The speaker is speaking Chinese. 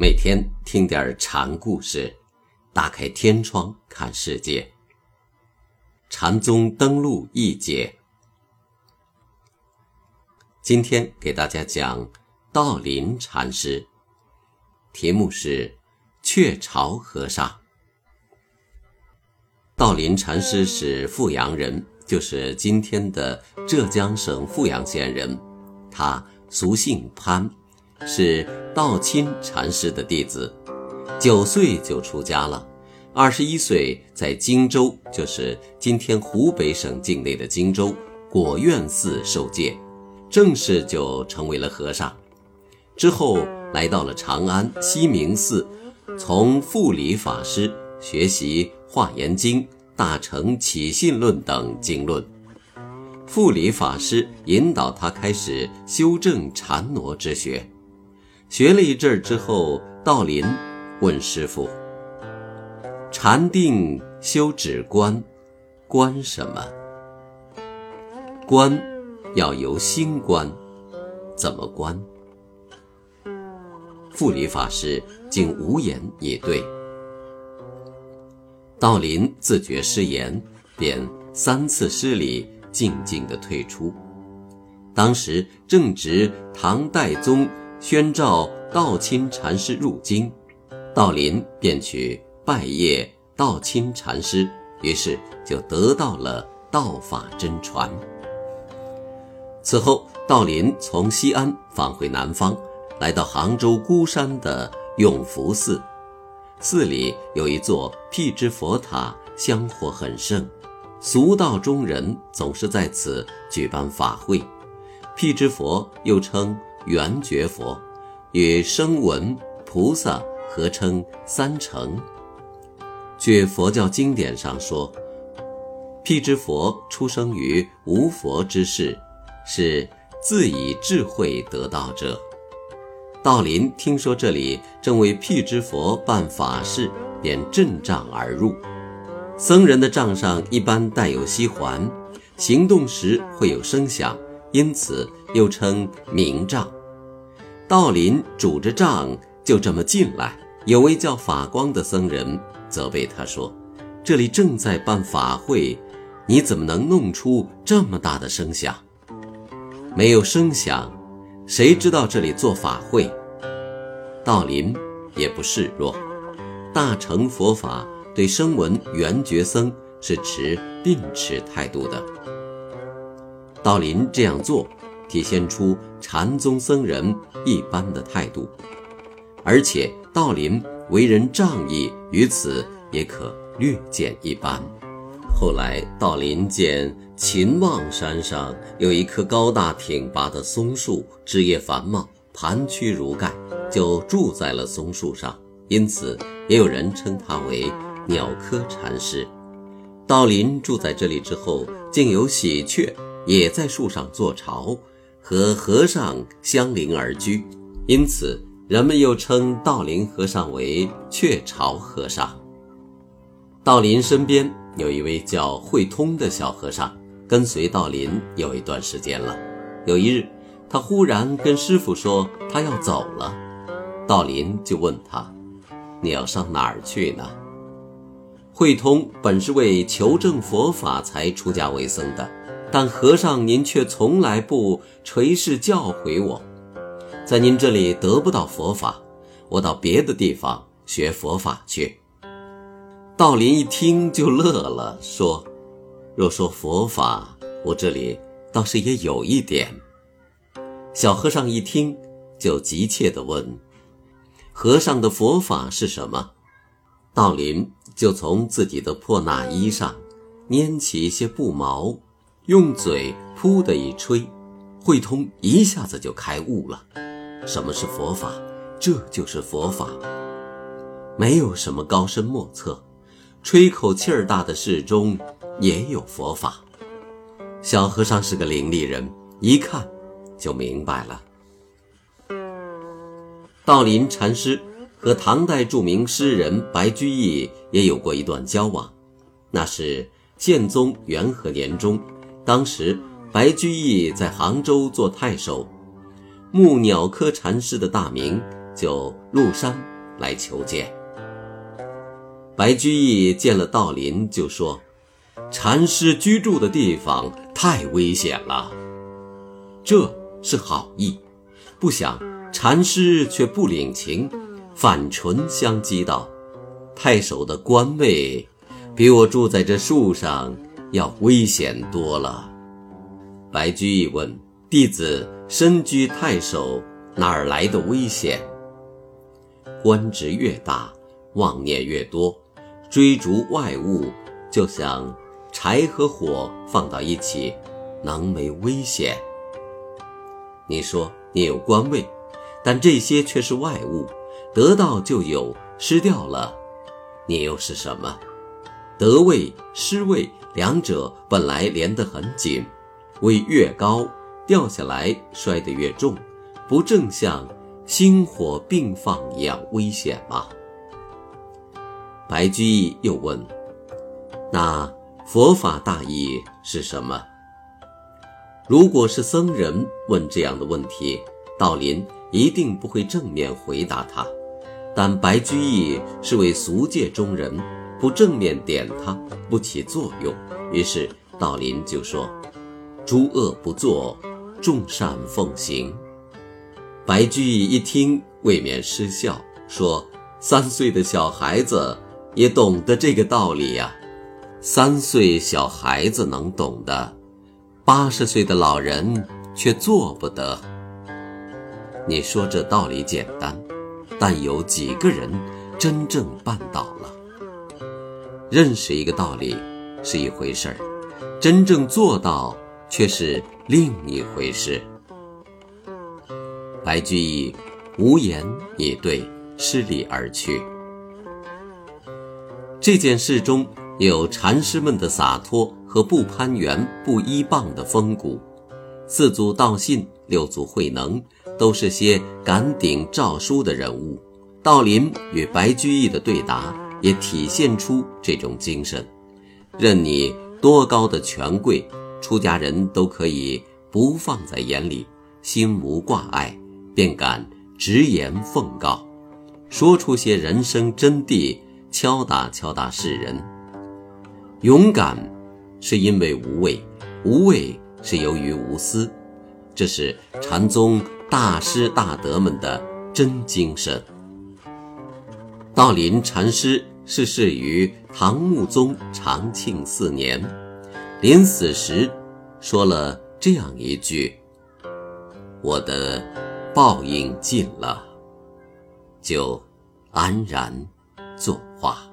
每天听点禅故事，打开天窗看世界。禅宗登陆一节，今天给大家讲道林禅师，题目是雀巢和尚。道林禅师是富阳人，就是今天的浙江省富阳县人。他俗姓潘，是道钦禅师的弟子，九岁就出家了，二十一岁在荆州，就是今天湖北省境内的荆州果院寺受戒，正式就成为了和尚。之后来到了长安西明寺，从富礼法师学习《华严经》。大乘起信论等经论，复礼法师引导他开始修正禅挪之学。学了一阵儿之后，道林问师傅：“禅定修止观，观什么？观要由心观，怎么观？”复理法师竟无言以对。道林自觉失言，便三次施礼，静静地退出。当时正值唐代宗宣召道钦禅师入京，道林便去拜谒道钦禅师，于是就得到了道法真传。此后，道林从西安返回南方，来到杭州孤山的永福寺。寺里有一座辟支佛塔，香火很盛，俗道中人总是在此举办法会。辟支佛又称圆觉佛，与声闻菩萨合称三乘。据佛教经典上说，辟支佛出生于无佛之世，是自以智慧得道者。道林听说这里正为辟支佛办法事，便阵杖而入。僧人的杖上一般带有锡环，行动时会有声响，因此又称明杖。道林拄着杖就这么进来，有位叫法光的僧人责备他说：“这里正在办法会，你怎么能弄出这么大的声响？没有声响。”谁知道这里做法会？道林也不示弱，大乘佛法对声闻缘觉僧是持并持态度的。道林这样做，体现出禅宗僧人一般的态度，而且道林为人仗义，于此也可略见一斑。后来，道林见秦望山上有一棵高大挺拔的松树，枝叶繁茂，盘曲如盖，就住在了松树上，因此也有人称他为鸟科禅师。道林住在这里之后，竟有喜鹊也在树上做巢，和和尚相邻而居，因此人们又称道林和尚为鹊巢和尚。道林身边。有一位叫慧通的小和尚，跟随道林有一段时间了。有一日，他忽然跟师傅说他要走了，道林就问他：“你要上哪儿去呢？”慧通本是为求证佛法才出家为僧的，但和尚您却从来不垂示教诲我，在您这里得不到佛法，我到别的地方学佛法去。道林一听就乐了，说：“若说佛法，我这里倒是也有一点。”小和尚一听就急切地问：“和尚的佛法是什么？”道林就从自己的破衲衣上拈起一些布毛，用嘴噗的一吹，慧通一下子就开悟了。什么是佛法？这就是佛法，没有什么高深莫测。吹口气儿大的事中也有佛法。小和尚是个伶俐人，一看就明白了。道林禅师和唐代著名诗人白居易也有过一段交往，那是宪宗元和年中，当时白居易在杭州做太守，慕鸟科禅师的大名，就入山来求见。白居易见了道林，就说：“禅师居住的地方太危险了。”这是好意，不想禅师却不领情，反唇相讥道：“太守的官位，比我住在这树上要危险多了。”白居易问：“弟子身居太守，哪儿来的危险？”官职越大，妄念越多。追逐外物，就像柴和火放到一起，能没危险？你说你有官位，但这些却是外物，得到就有，失掉了，你又是什么？得位失位，两者本来连得很紧，位越高，掉下来摔得越重，不正像星火并放一样危险吗？白居易又问：“那佛法大意是什么？”如果是僧人问这样的问题，道林一定不会正面回答他。但白居易是位俗界中人，不正面点他不起作用。于是道林就说：“诸恶不作，众善奉行。”白居易一听，未免失笑，说：“三岁的小孩子。”也懂得这个道理呀，三岁小孩子能懂的，八十岁的老人却做不得。你说这道理简单，但有几个人真正办到了？认识一个道理是一回事儿，真正做到却是另一回事。白居易无言以对，失礼而去。这件事中有禅师们的洒脱和不攀援、不依傍的风骨。四祖道信、六祖慧能都是些敢顶诏书的人物。道林与白居易的对答也体现出这种精神。任你多高的权贵，出家人都可以不放在眼里，心无挂碍，便敢直言奉告，说出些人生真谛。敲打敲打世人，勇敢是因为无畏，无畏是由于无私，这是禅宗大师大德们的真精神。道林禅师逝世于唐穆宗长庆四年，临死时说了这样一句：“我的报应尽了，就安然。”作画。